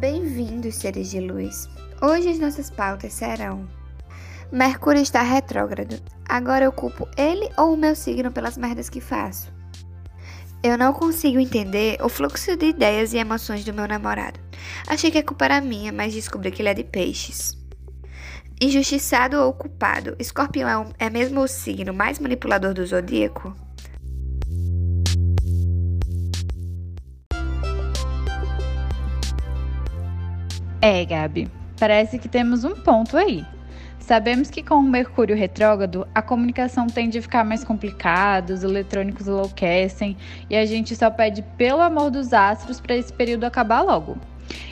Bem-vindos, seres de luz. Hoje as nossas pautas serão: Mercúrio está retrógrado. Agora eu culpo ele ou o meu signo pelas merdas que faço? Eu não consigo entender o fluxo de ideias e emoções do meu namorado. Achei que a culpa era minha, mas descobri que ele é de peixes. Injustiçado ou culpado, Escorpião é, um, é mesmo o signo mais manipulador do zodíaco? É, Gabi, parece que temos um ponto aí. Sabemos que com o Mercúrio retrógrado, a comunicação tende a ficar mais complicada, os eletrônicos enlouquecem e a gente só pede pelo amor dos astros para esse período acabar logo.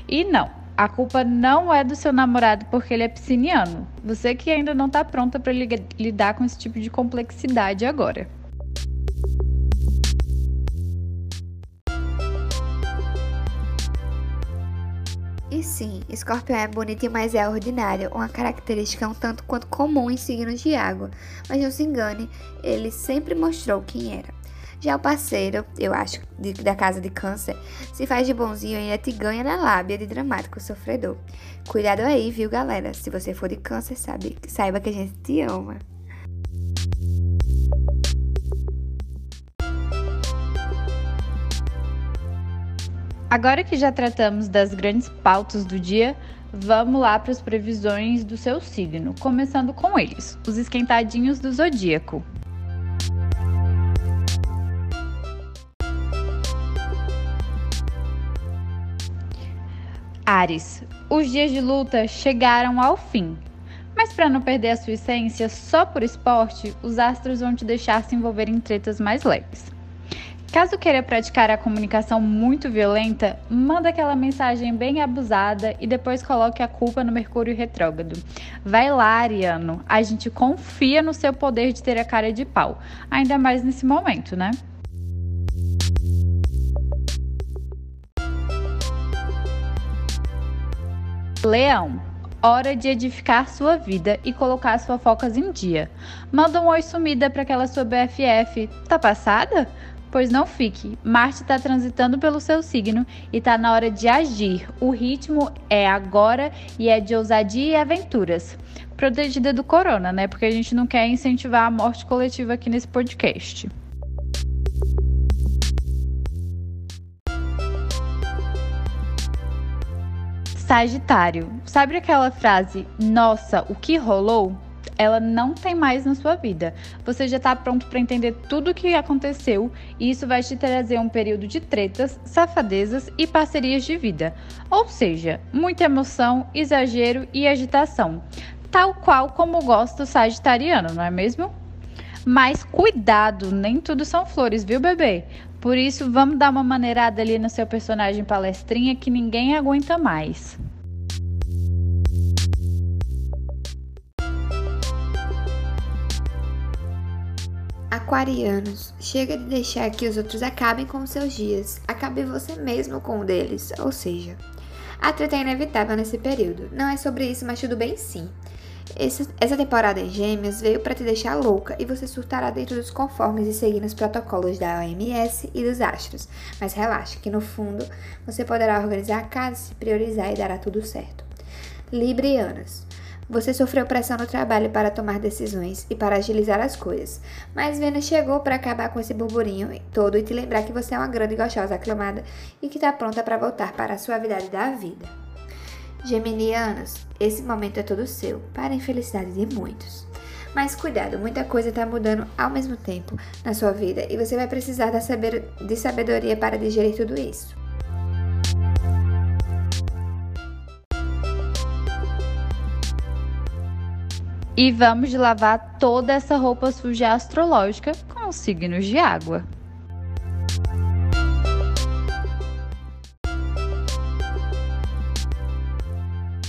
E não, a culpa não é do seu namorado porque ele é pisciniano. Você que ainda não está pronta para lidar com esse tipo de complexidade agora. Sim, Escorpião é bonito, mas é ordinário, uma característica um tanto quanto comum em signos de água. Mas não se engane, ele sempre mostrou quem era. Já o parceiro, eu acho, de, da casa de câncer, se faz de bonzinho e ainda te ganha na lábia de dramático sofredor. Cuidado aí, viu, galera? Se você for de câncer, sabe, saiba que a gente te ama. Agora que já tratamos das grandes pautas do dia, vamos lá para as previsões do seu signo, começando com eles, os esquentadinhos do zodíaco. Ares, os dias de luta chegaram ao fim. Mas para não perder a sua essência só por esporte, os astros vão te deixar se envolver em tretas mais leves. Caso queira praticar a comunicação muito violenta, manda aquela mensagem bem abusada e depois coloque a culpa no Mercúrio retrógrado. Vai lá, Ariano, a gente confia no seu poder de ter a cara de pau, ainda mais nesse momento, né? Leão, hora de edificar sua vida e colocar suas focas em dia. Manda um oi sumida para aquela sua BFF. Tá passada? Pois não fique. Marte está transitando pelo seu signo e está na hora de agir. O ritmo é agora e é de ousadia e aventuras. Protegida do corona, né? Porque a gente não quer incentivar a morte coletiva aqui nesse podcast. Sagitário, sabe aquela frase, nossa, o que rolou? Ela não tem mais na sua vida. Você já está pronto para entender tudo o que aconteceu e isso vai te trazer um período de tretas, safadezas e parcerias de vida. Ou seja, muita emoção, exagero e agitação. Tal qual como gosta o sagitariano, não é mesmo? Mas cuidado, nem tudo são flores, viu, bebê? Por isso, vamos dar uma maneirada ali no seu personagem palestrinha que ninguém aguenta mais. Aquarianos, chega de deixar que os outros acabem com seus dias. Acabe você mesmo com um deles. Ou seja, a treta é inevitável nesse período. Não é sobre isso, mas tudo bem sim. Essa temporada em Gêmeos veio para te deixar louca e você surtará dentro dos conformes e seguindo os protocolos da OMS e dos astros. Mas relaxa, que no fundo você poderá organizar a casa, se priorizar e dará tudo certo. Librianos. Você sofreu pressão no trabalho para tomar decisões e para agilizar as coisas, mas Vênus chegou para acabar com esse burburinho todo e te lembrar que você é uma grande gostosa aclamada e que está pronta para voltar para a suavidade da vida. Geminianos, esse momento é todo seu, para a infelicidade de muitos. Mas cuidado, muita coisa está mudando ao mesmo tempo na sua vida e você vai precisar de sabedoria para digerir tudo isso. E vamos lavar toda essa roupa suja astrológica com os signos de água.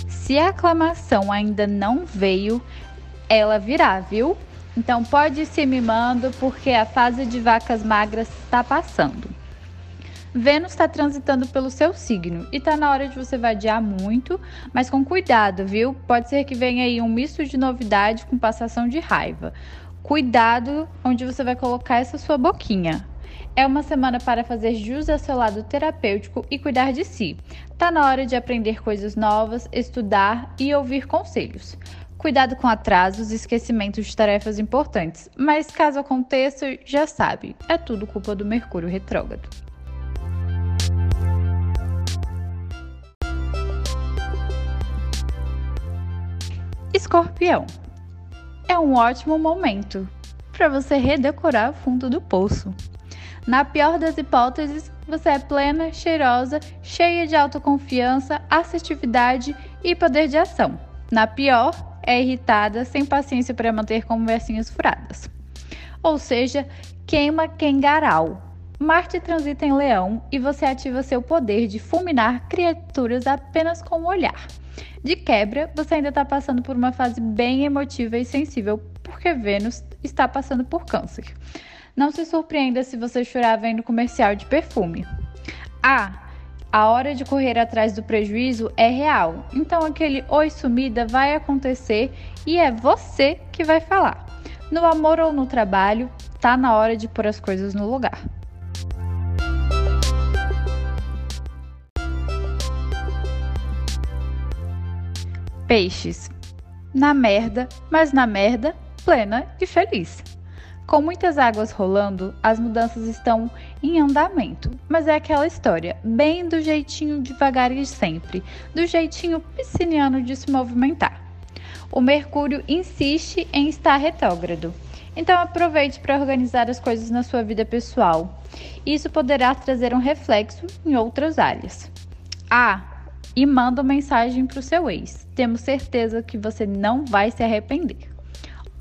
Se a aclamação ainda não veio, ela virá, viu? Então pode ir se mimando porque a fase de vacas magras está passando. Vênus está transitando pelo seu signo e está na hora de você vadiar muito, mas com cuidado, viu? Pode ser que venha aí um misto de novidade com passação de raiva. Cuidado onde você vai colocar essa sua boquinha. É uma semana para fazer jus ao seu lado terapêutico e cuidar de si. Tá na hora de aprender coisas novas, estudar e ouvir conselhos. Cuidado com atrasos e esquecimentos de tarefas importantes, mas caso aconteça, já sabe, é tudo culpa do Mercúrio retrógrado. Escorpião. É um ótimo momento para você redecorar o fundo do poço. Na pior das hipóteses, você é plena, cheirosa, cheia de autoconfiança, assertividade e poder de ação. Na pior, é irritada, sem paciência para manter conversinhas furadas. Ou seja, queima quengaral. Marte transita em Leão e você ativa seu poder de fulminar criaturas apenas com o olhar. De quebra, você ainda está passando por uma fase bem emotiva e sensível, porque Vênus está passando por Câncer. Não se surpreenda se você chorar vendo comercial de perfume. Ah, a hora de correr atrás do prejuízo é real, então aquele oi sumida vai acontecer e é você que vai falar. No amor ou no trabalho, tá na hora de pôr as coisas no lugar. Peixes. Na merda, mas na merda, plena e feliz. Com muitas águas rolando, as mudanças estão em andamento, mas é aquela história, bem do jeitinho devagar e sempre, do jeitinho pisciniano de se movimentar. O Mercúrio insiste em estar retrógrado, então aproveite para organizar as coisas na sua vida pessoal. Isso poderá trazer um reflexo em outras áreas. Ah, e manda mensagem para o seu ex. Temos certeza que você não vai se arrepender.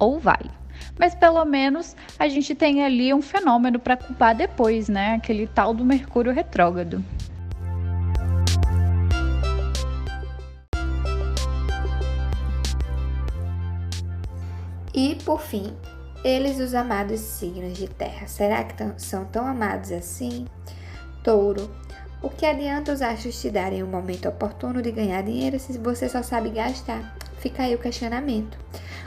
Ou vai mas pelo menos a gente tem ali um fenômeno para culpar depois, né? Aquele tal do Mercúrio retrógrado. E por fim, eles, os amados signos de terra, será que são tão amados assim? Touro, o que adianta os astros te darem o um momento oportuno de ganhar dinheiro se você só sabe gastar? Fica aí o questionamento.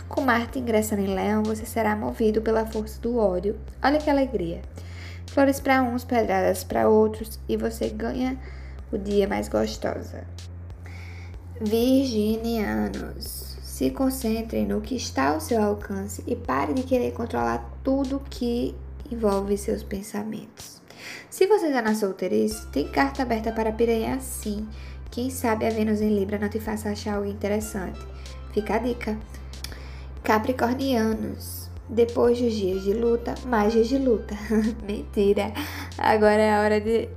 Com Marte ingressando em Leão, você será movido pela força do ódio. Olha que alegria! Flores para uns, pedradas para outros, e você ganha o dia mais gostosa. Virginianos, se concentrem no que está ao seu alcance e pare de querer controlar tudo que envolve seus pensamentos. Se você está na solteirice, tem carta aberta para piranha sim. Quem sabe a Vênus em Libra não te faça achar algo interessante. Fica a dica. Capricornianos. Depois dos dias de luta, mais dias de luta. Mentira. Agora é a hora de.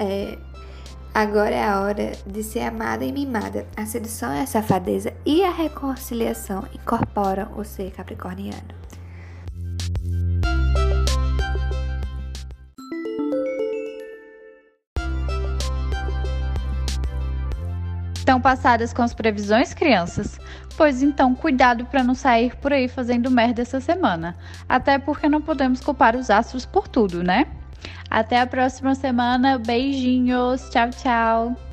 É, agora é a hora de ser amada e mimada. A sedução é a safadeza e a reconciliação incorporam o ser capricorniano. Estão passadas com as previsões, crianças? Pois então, cuidado para não sair por aí fazendo merda essa semana. Até porque não podemos culpar os astros por tudo, né? Até a próxima semana. Beijinhos. Tchau, tchau.